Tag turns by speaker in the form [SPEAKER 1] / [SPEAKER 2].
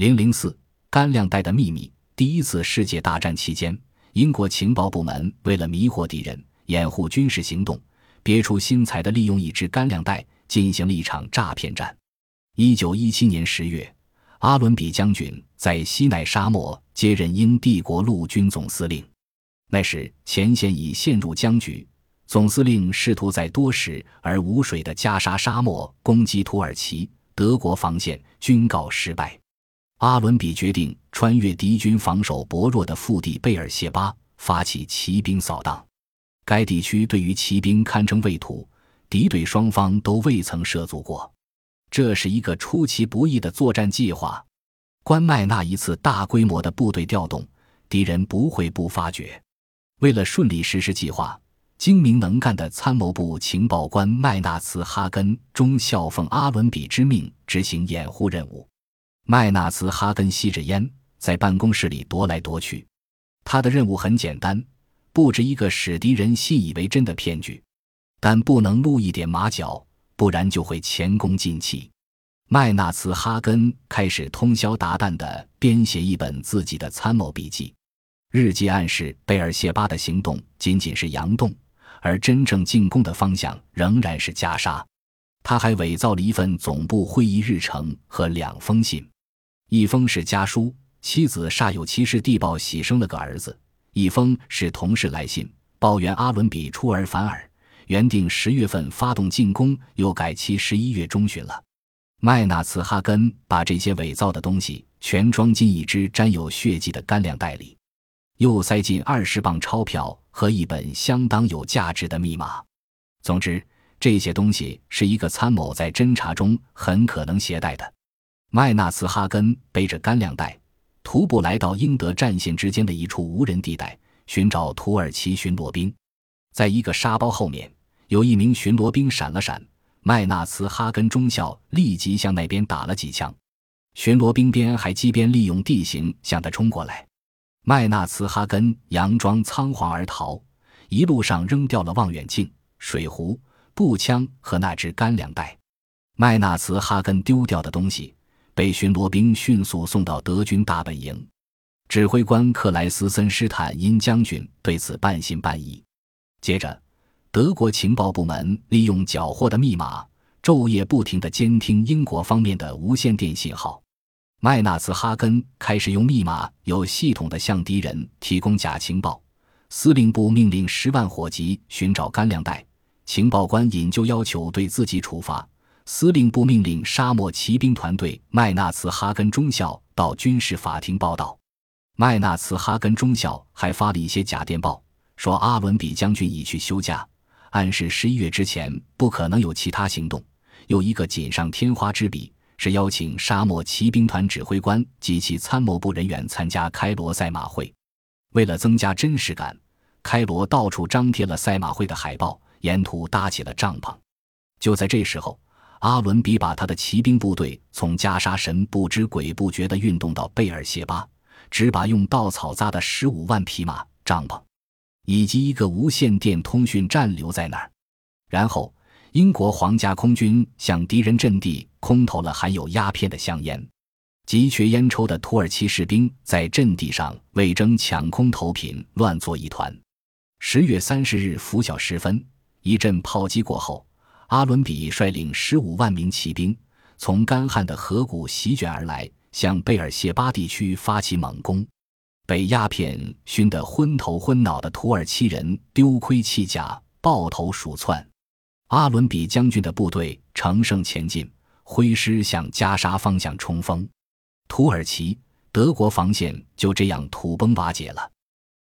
[SPEAKER 1] 零零四干粮袋的秘密。第一次世界大战期间，英国情报部门为了迷惑敌人、掩护军事行动，别出心裁地利用一支干粮袋进行了一场诈骗战。一九一七年十月，阿伦比将军在西奈沙漠接任英帝国陆军总司令。那时前线已陷入僵局，总司令试图在多时而无水的加沙沙漠攻击土耳其，德国防线均告失败。阿伦比决定穿越敌军防守薄弱的腹地贝尔谢巴，发起骑兵扫荡。该地区对于骑兵堪称畏土，敌对双方都未曾涉足过。这是一个出其不意的作战计划。关麦那一次大规模的部队调动，敌人不会不发觉。为了顺利实施计划，精明能干的参谋部情报官麦纳茨哈根中校奉阿伦比之命执行掩护任务。麦纳茨哈根吸着烟，在办公室里踱来踱去。他的任务很简单：布置一个使敌人信以为真的骗局，但不能露一点马脚，不然就会前功尽弃。麦纳茨哈根开始通宵达旦地编写一本自己的参谋笔记。日记暗示贝尔谢巴的行动仅仅是佯动，而真正进攻的方向仍然是加沙。他还伪造了一份总部会议日程和两封信，一封是家书，妻子煞有其事地报喜生了个儿子；一封是同事来信，抱怨阿伦比出尔反尔，原定十月份发动进攻，又改期十一月中旬了。麦纳茨哈根把这些伪造的东西全装进一只沾有血迹的干粮袋里。又塞进二十磅钞票和一本相当有价值的密码。总之，这些东西是一个参谋在侦查中很可能携带的。麦纳茨哈根背着干粮袋，徒步来到英德战线之间的一处无人地带，寻找土耳其巡逻兵。在一个沙包后面，有一名巡逻兵闪了闪，麦纳茨哈根中校立即向那边打了几枪。巡逻兵边还机边利用地形向他冲过来。麦纳茨哈根佯装仓皇而逃，一路上扔掉了望远镜、水壶、步枪和那只干粮袋。麦纳茨哈根丢掉的东西被巡逻兵迅速送到德军大本营。指挥官克莱斯森施坦因将军对此半信半疑。接着，德国情报部门利用缴获的密码，昼夜不停地监听英国方面的无线电信号。麦纳茨哈根开始用密码有系统地向敌人提供假情报。司令部命令十万火急寻找干粮袋，情报官引咎要求对自己处罚。司令部命令沙漠骑兵团队麦纳茨哈根中校到军事法庭报道。麦纳茨哈根中校还发了一些假电报，说阿伦比将军已去休假，暗示十一月之前不可能有其他行动。有一个锦上添花之笔。是邀请沙漠骑兵团指挥官及其参谋部人员参加开罗赛马会。为了增加真实感，开罗到处张贴了赛马会的海报，沿途搭起了帐篷。就在这时候，阿伦比把他的骑兵部队从加沙神不知鬼不觉地运动到贝尔谢巴，只把用稻草扎的十五万匹马、帐篷，以及一个无线电通讯站留在那儿，然后。英国皇家空军向敌人阵地空投了含有鸦片的香烟，急缺烟抽的土耳其士兵在阵地上为争抢空投品乱作一团。十月三十日拂晓时分，一阵炮击过后，阿伦比率领十五万名骑兵从干旱的河谷席卷而来，向贝尔谢巴地区发起猛攻。被鸦片熏得昏头昏脑的土耳其人丢盔弃甲，抱头鼠窜。阿伦比将军的部队乘胜前进，挥师向加沙方向冲锋，土耳其、德国防线就这样土崩瓦解了。